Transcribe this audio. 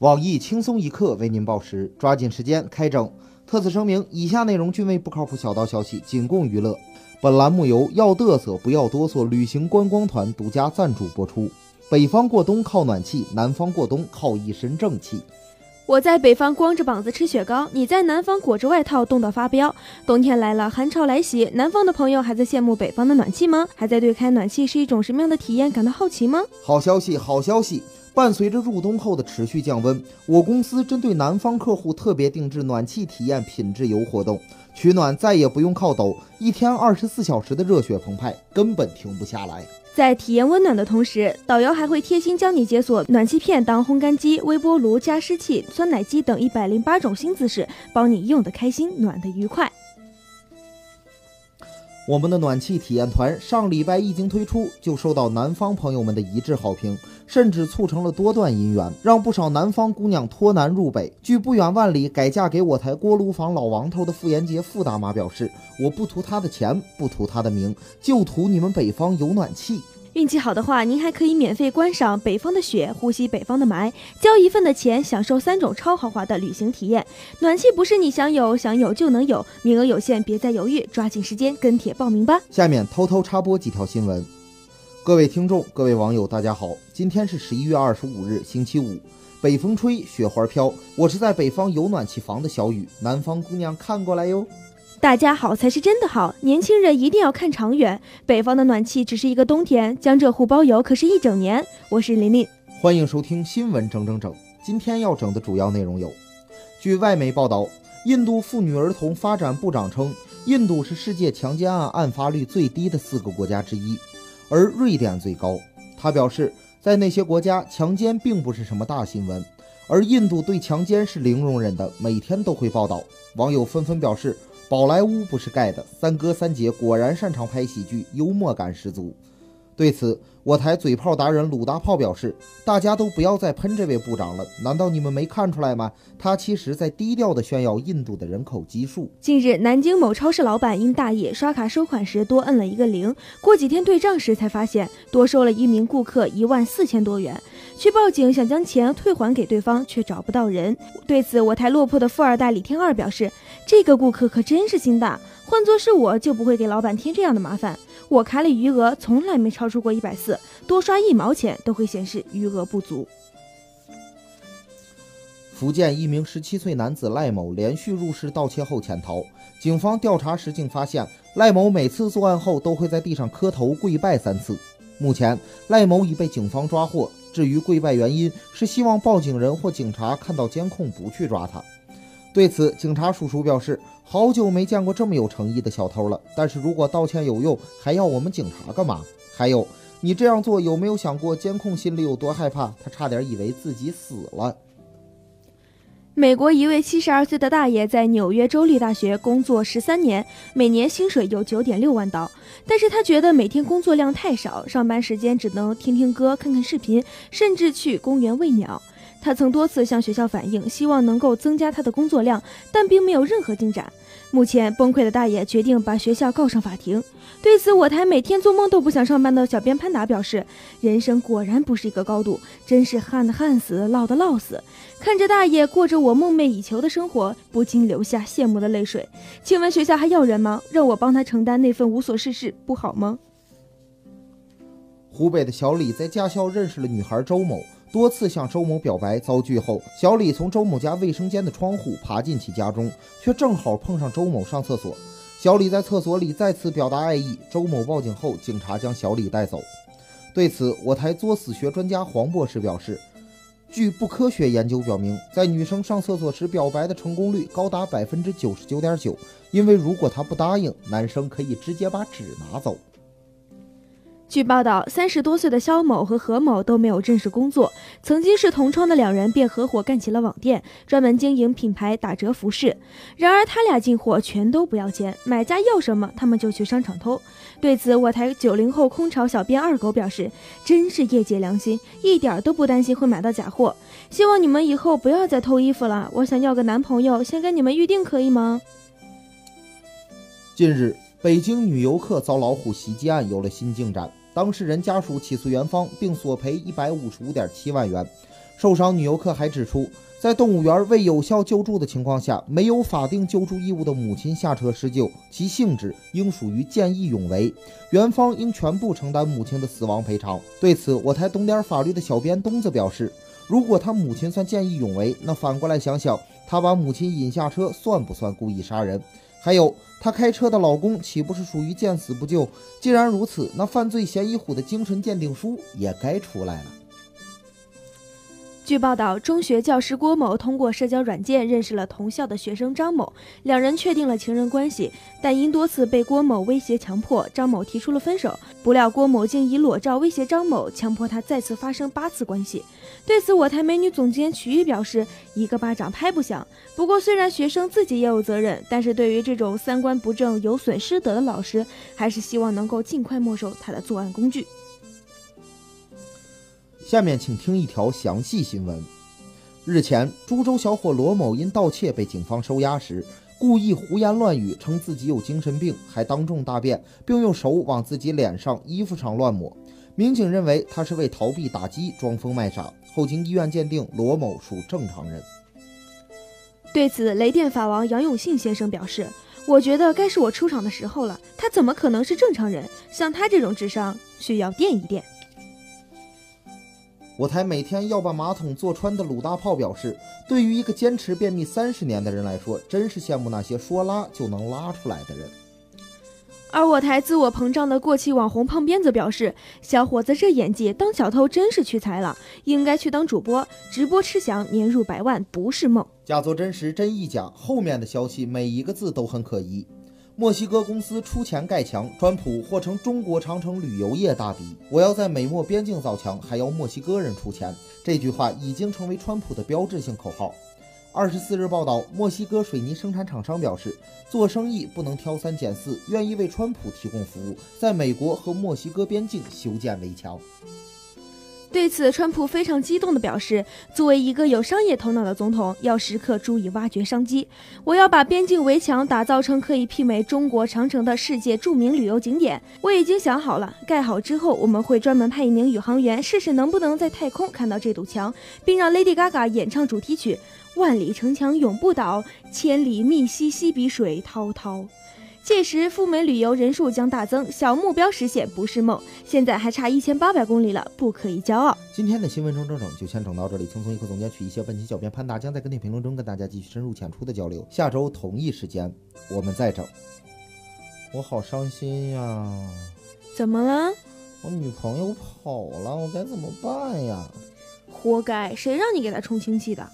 网易轻松一刻为您报时，抓紧时间开整。特此声明，以下内容均为不靠谱小道消息，仅供娱乐。本栏目由要嘚瑟不要哆嗦旅行观光团独家赞助播出。北方过冬靠暖气，南方过冬靠一身正气。我在北方光着膀子吃雪糕，你在南方裹着外套冻得发飙。冬天来了，寒潮来袭，南方的朋友还在羡慕北方的暖气吗？还在对开暖气是一种什么样的体验感到好奇吗？好消息，好消息！伴随着入冬后的持续降温，我公司针对南方客户特别定制暖气体验品质游活动，取暖再也不用靠抖，一天二十四小时的热血澎湃，根本停不下来。在体验温暖的同时，导游还会贴心教你解锁暖气片当烘干机、微波炉、加湿器、酸奶机等一百零八种新姿势，帮你用得开心，暖得愉快。我们的暖气体验团上礼拜一经推出，就受到南方朋友们的一致好评，甚至促成了多段姻缘，让不少南方姑娘脱南入北。据不远万里改嫁给我台锅炉房老王头的傅延杰傅大妈表示：“我不图他的钱，不图他的名，就图你们北方有暖气。”运气好的话，您还可以免费观赏北方的雪，呼吸北方的霾，交一份的钱享受三种超豪华的旅行体验。暖气不是你想有想有就能有，名额有限，别再犹豫，抓紧时间跟帖报名吧。下面偷偷插播几条新闻。各位听众，各位网友，大家好，今天是十一月二十五日，星期五，北风吹，雪花飘，我是在北方有暖气房的小雨，南方姑娘看过来哟。大家好才是真的好，年轻人一定要看长远。北方的暖气只是一个冬天，江浙沪包邮可是一整年。我是琳琳，欢迎收听新闻整整整。今天要整的主要内容有：据外媒报道，印度妇女儿童发展部长称，印度是世界强奸案案发率最低的四个国家之一，而瑞典最高。他表示，在那些国家，强奸并不是什么大新闻，而印度对强奸是零容忍的，每天都会报道。网友纷纷表示。宝莱坞不是盖的，三哥三姐果然擅长拍喜剧，幽默感十足。对此，我台嘴炮达人鲁大炮表示：“大家都不要再喷这位部长了，难道你们没看出来吗？他其实在低调地炫耀印度的人口基数。”近日，南京某超市老板因大意刷卡收款时多摁了一个零，过几天对账时才发现多收了一名顾客一万四千多元。去报警想将钱退还给对方，却找不到人。对此，我台落魄的富二代李天二表示：“这个顾客可真是心大，换做是我就不会给老板添这样的麻烦。我卡里余额从来没超出过一百四，多刷一毛钱都会显示余额不足。”福建一名十七岁男子赖某连续入室盗窃后潜逃，警方调查时竟发现赖某每次作案后都会在地上磕头跪拜三次。目前，赖某已被警方抓获。至于跪拜原因，是希望报警人或警察看到监控不去抓他。对此，警察叔叔表示：“好久没见过这么有诚意的小偷了。但是如果道歉有用，还要我们警察干嘛？还有，你这样做有没有想过监控心里有多害怕？他差点以为自己死了。”美国一位七十二岁的大爷在纽约州立大学工作十三年，每年薪水有九点六万刀。但是他觉得每天工作量太少，上班时间只能听听歌、看看视频，甚至去公园喂鸟。他曾多次向学校反映，希望能够增加他的工作量，但并没有任何进展。目前崩溃的大爷决定把学校告上法庭。对此，我台每天做梦都不想上班的小编潘达表示：“人生果然不是一个高度，真是旱的旱死，涝的涝死。看着大爷过着我梦寐以求的生活，不禁流下羡慕的泪水。请问学校还要人吗？让我帮他承担那份无所事事，不好吗？”湖北的小李在驾校认识了女孩周某。多次向周某表白遭拒后，小李从周某家卫生间的窗户爬进其家中，却正好碰上周某上厕所。小李在厕所里再次表达爱意，周某报警后，警察将小李带走。对此，我台作死学专家黄博士表示，据不科学研究表明，在女生上厕所时表白的成功率高达百分之九十九点九，因为如果她不答应，男生可以直接把纸拿走。据报道，三十多岁的肖某和何某都没有正式工作，曾经是同窗的两人便合伙干起了网店，专门经营品牌打折服饰。然而，他俩进货全都不要钱，买家要什么他们就去商场偷。对此，我台九零后空巢小编二狗表示：“真是业界良心，一点都不担心会买到假货。希望你们以后不要再偷衣服了。我想要个男朋友，先跟你们预定可以吗？”近日。北京女游客遭老虎袭击案有了新进展，当事人家属起诉园方并索赔一百五十五点七万元。受伤女游客还指出，在动物园未有效救助的情况下，没有法定救助义务的母亲下车施救，其性质应属于见义勇为，园方应全部承担母亲的死亡赔偿。对此，我台懂点法律的小编东子表示，如果他母亲算见义勇为，那反过来想想，他把母亲引下车算不算故意杀人？还有，她开车的老公岂不是属于见死不救？既然如此，那犯罪嫌疑虎的精神鉴定书也该出来了。据报道，中学教师郭某通过社交软件认识了同校的学生张某，两人确定了情人关系，但因多次被郭某威胁强迫，张某提出了分手。不料郭某竟以裸照威胁张某，强迫他再次发生八次关系。对此，我台美女总监曲玉表示：“一个巴掌拍不响。”不过，虽然学生自己也有责任，但是对于这种三观不正、有损师德的老师，还是希望能够尽快没收他的作案工具。下面请听一条详细新闻。日前，株洲小伙罗某因盗窃被警方收押时，故意胡言乱语，称自己有精神病，还当众大便，并用手往自己脸上、衣服上乱抹。民警认为他是为逃避打击，装疯卖傻。后经医院鉴定，罗某属正常人。对此，雷电法王杨永信先生表示：“我觉得该是我出场的时候了。他怎么可能是正常人？像他这种智商，需要垫一垫。”我台每天要把马桶坐穿的鲁大炮表示，对于一个坚持便秘三十年的人来说，真是羡慕那些说拉就能拉出来的人。而我台自我膨胀的过气网红胖鞭子表示，小伙子这演技，当小偷真是屈才了，应该去当主播，直播吃翔，年入百万不是梦。假作真实，真亦假，后面的消息每一个字都很可疑。墨西哥公司出钱盖墙，川普或成中国长城旅游业大敌。我要在美墨边境造墙，还要墨西哥人出钱。这句话已经成为川普的标志性口号。二十四日报道，墨西哥水泥生产厂商表示，做生意不能挑三拣四，愿意为川普提供服务，在美国和墨西哥边境修建围墙。对此，川普非常激动地表示：“作为一个有商业头脑的总统，要时刻注意挖掘商机。我要把边境围墙打造成可以媲美中国长城的世界著名旅游景点。我已经想好了，盖好之后，我们会专门派一名宇航员试试能不能在太空看到这堵墙，并让 Lady Gaga 演唱主题曲《万里城墙永不倒，千里密西西比水滔滔》。”届时赴美旅游人数将大增，小目标实现不是梦。现在还差一千八百公里了，不可以骄傲。今天的新闻中整整就先整到这里，轻松一刻总监取一些。本期小编潘达将在跟帖评论中跟大家继续深入浅出的交流。下周同一时间我们再整。我好伤心呀！怎么了？我女朋友跑了，我该怎么办呀？活该，谁让你给她充氢气的？